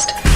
Podcast.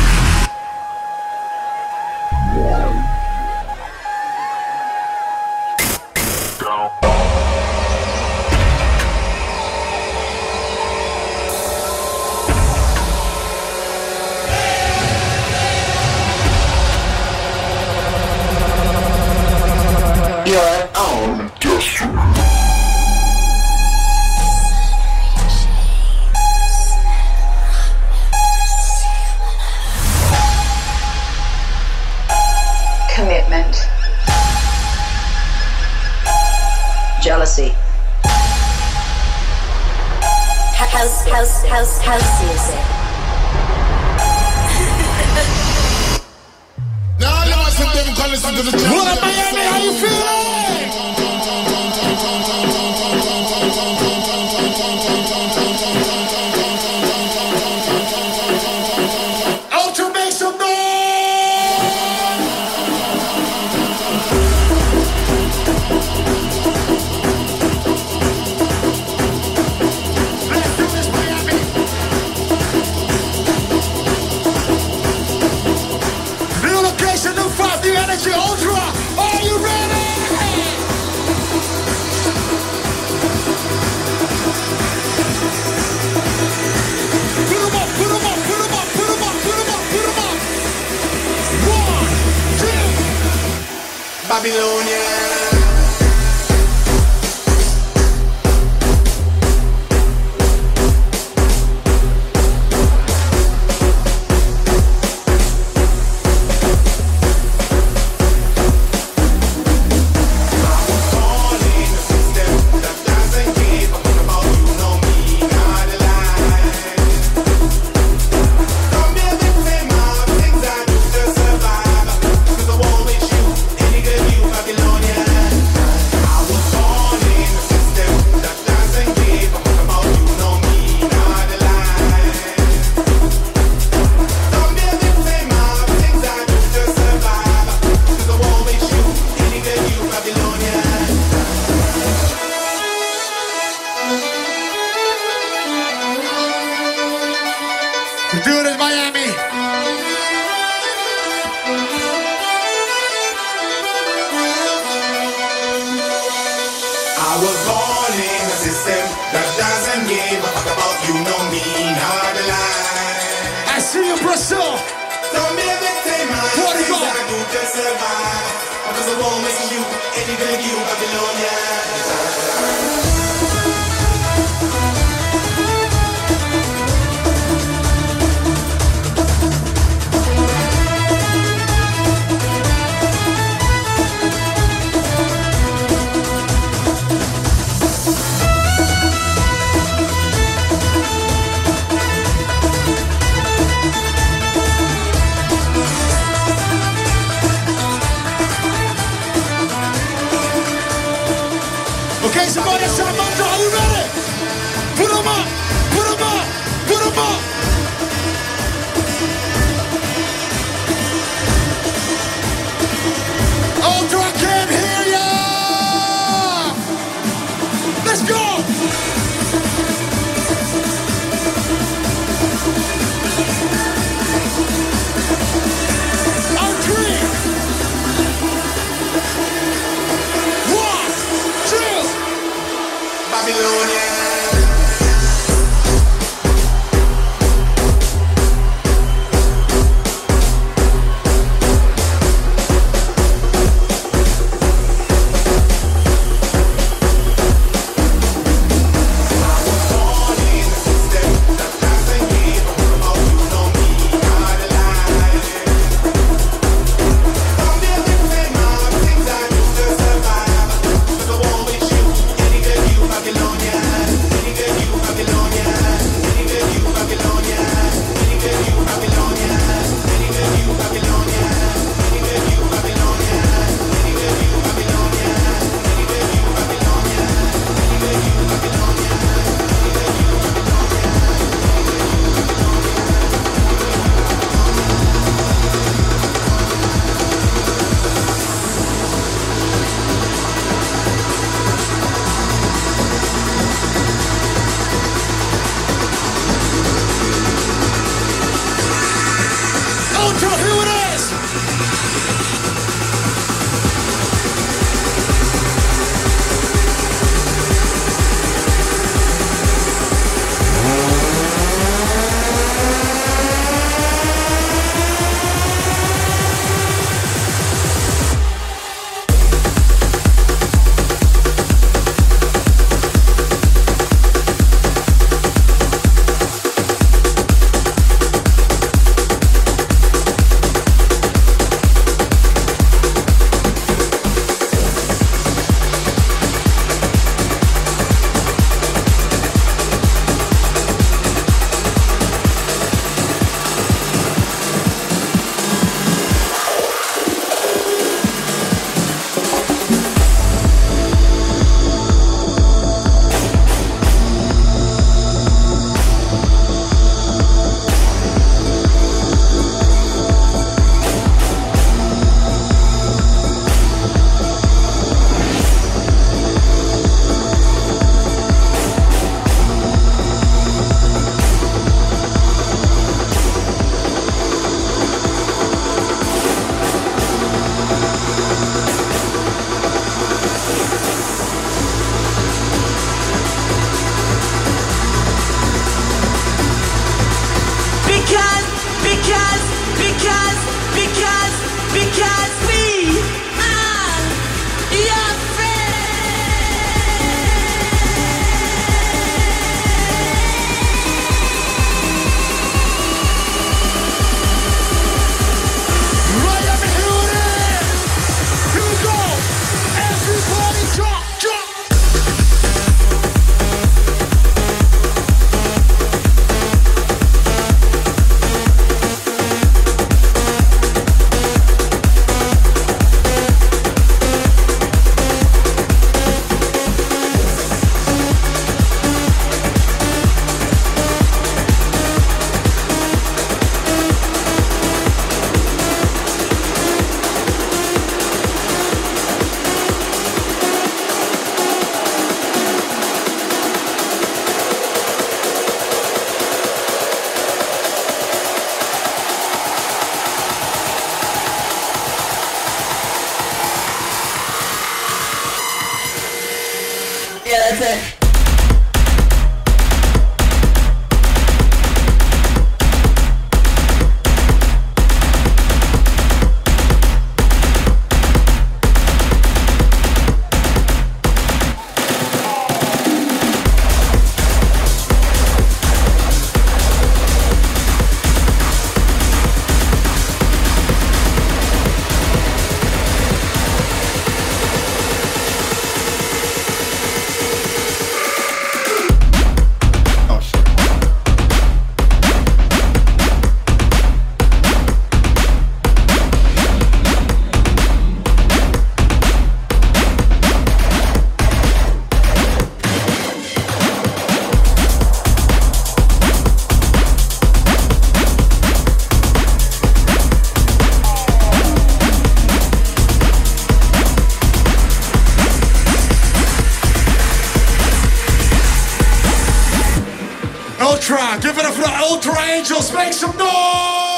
Give it up for the Ultra Angels. Make some noise.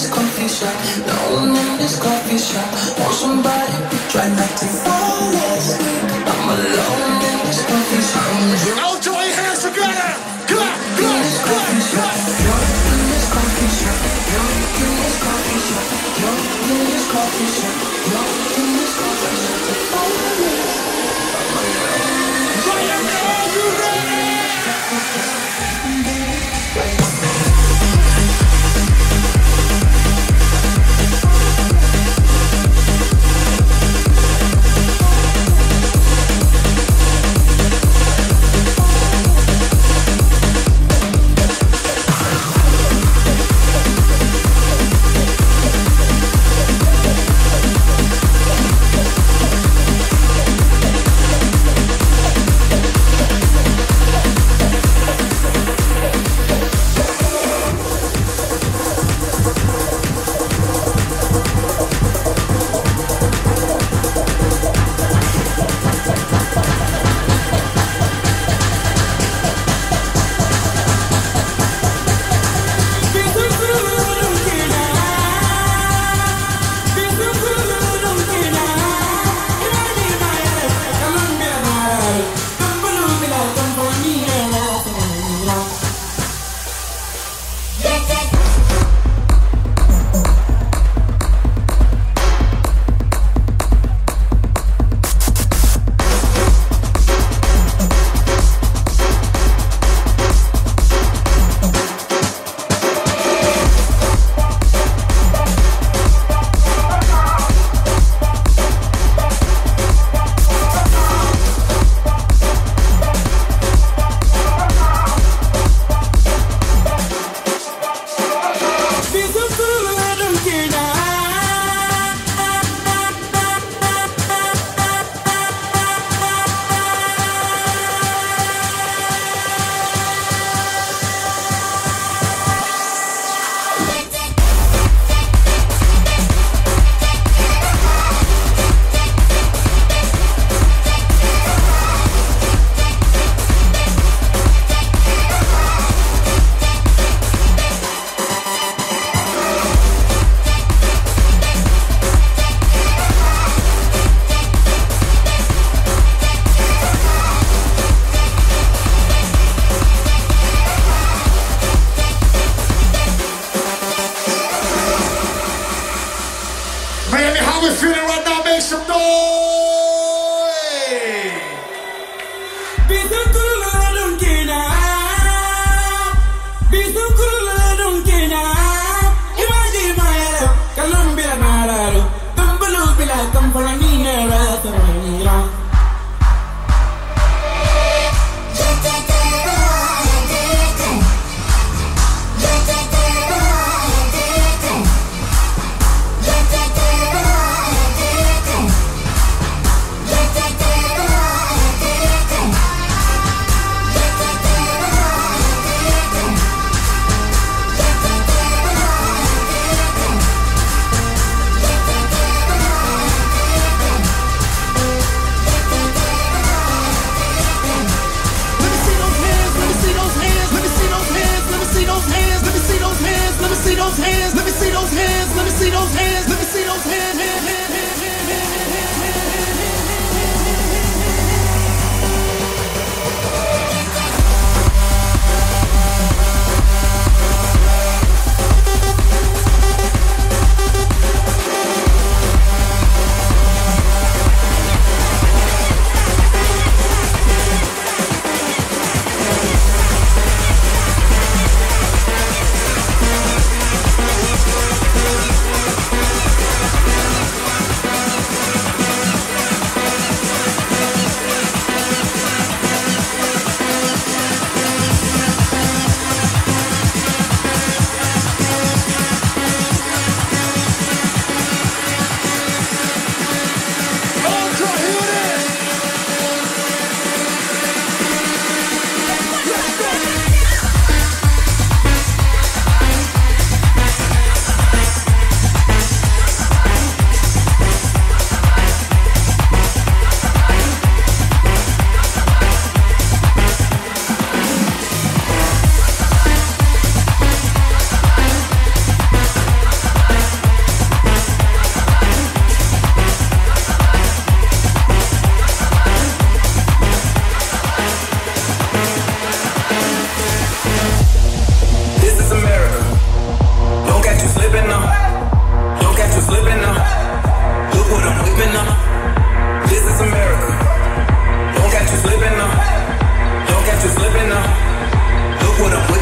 this coffee shop. No one in this coffee shop. Want somebody try not to fall asleep. I'm alone in this coffee shop. I'll join hands together. Come on, come on, come on, come on. You're in this coffee shop. You're in this coffee shop. You're in this coffee shop.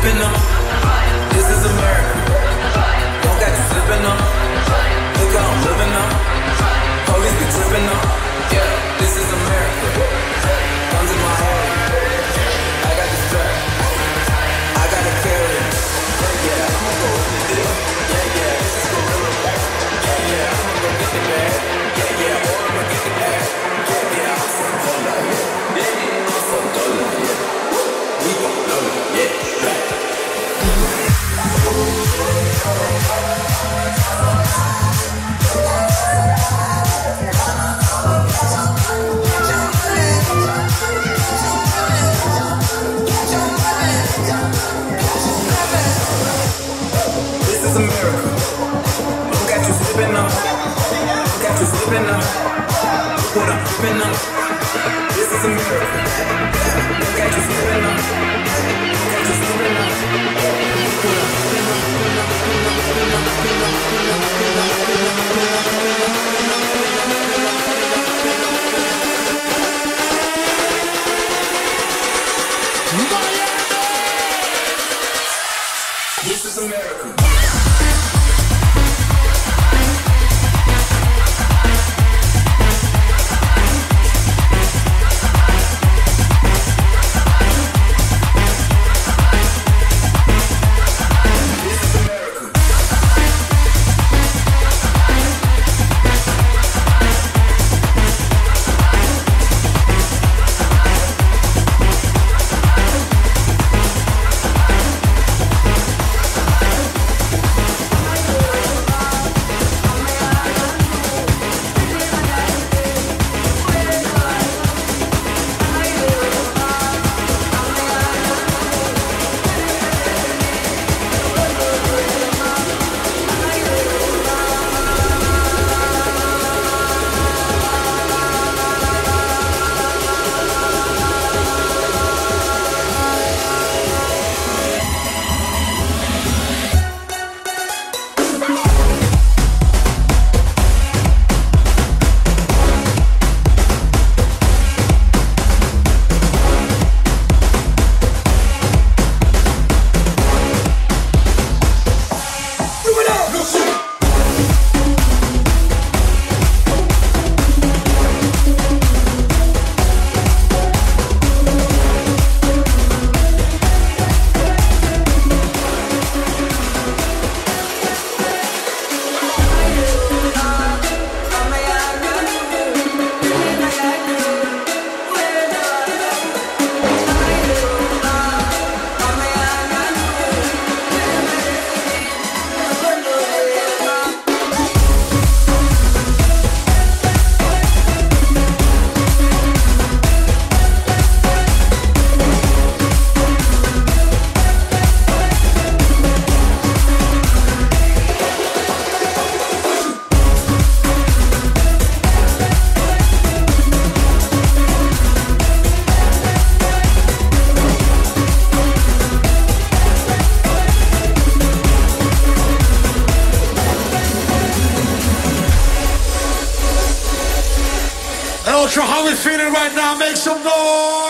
been up. spinner. What a spinner. This is a miracle. Catch a spinner. Catch a spinner. make some noise.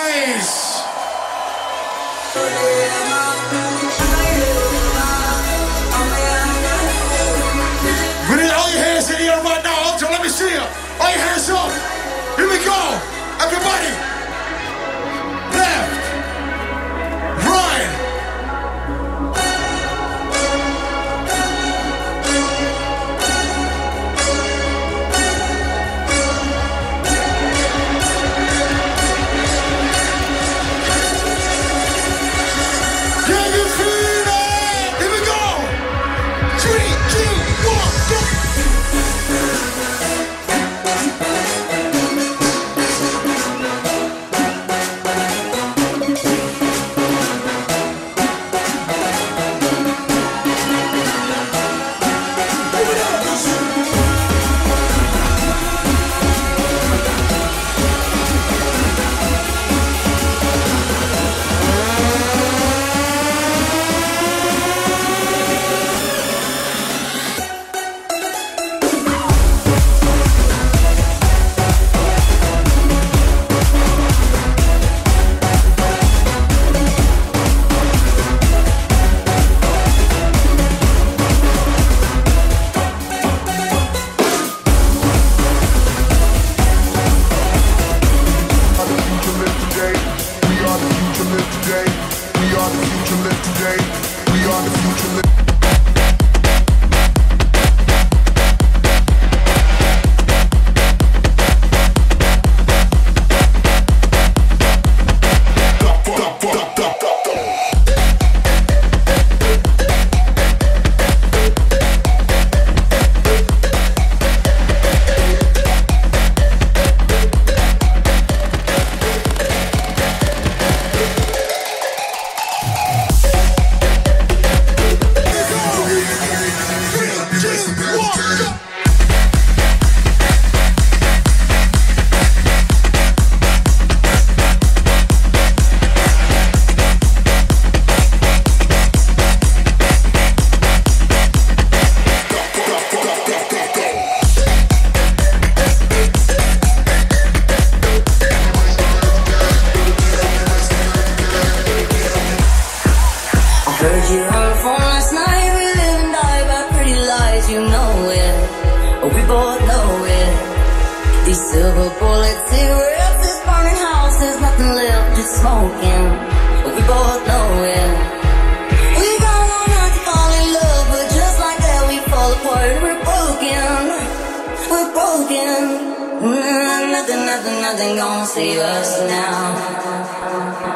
nothing, nothing gonna save us now.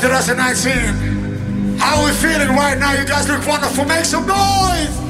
2019. How are we feeling right now? You guys look wonderful. Make some noise!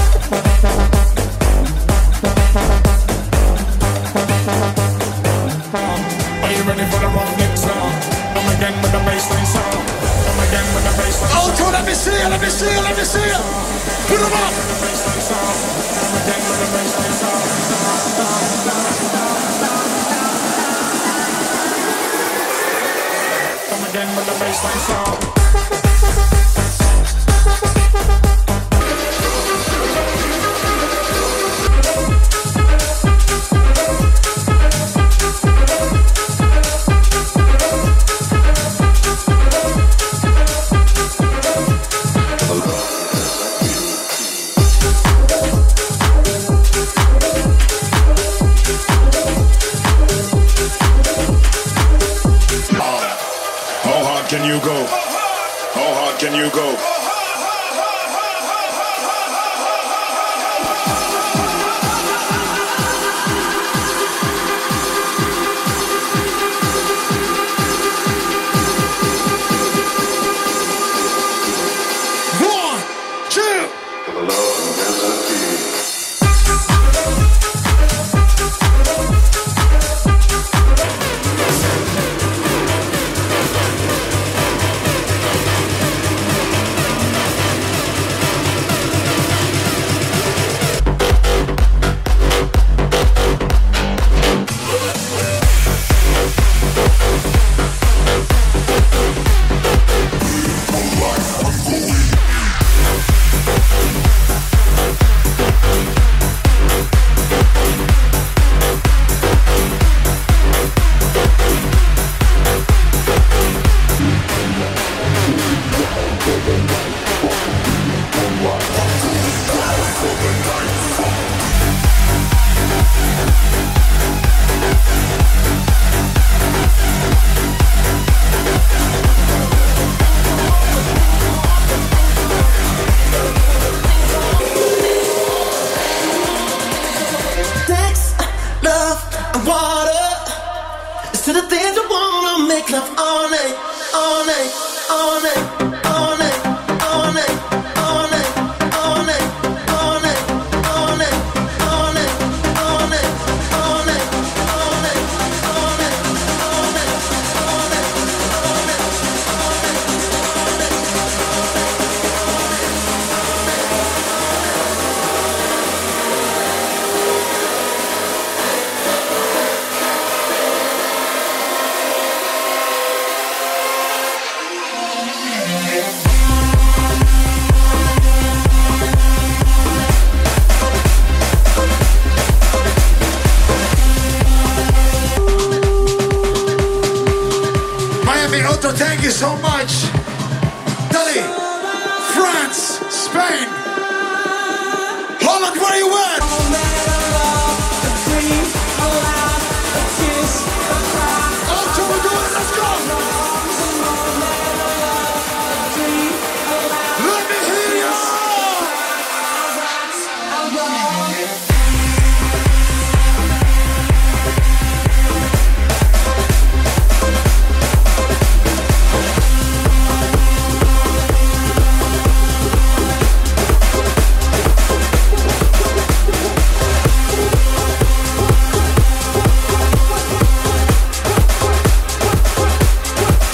you, let me see you, let me see you. Put them up. Come again with the baseline song.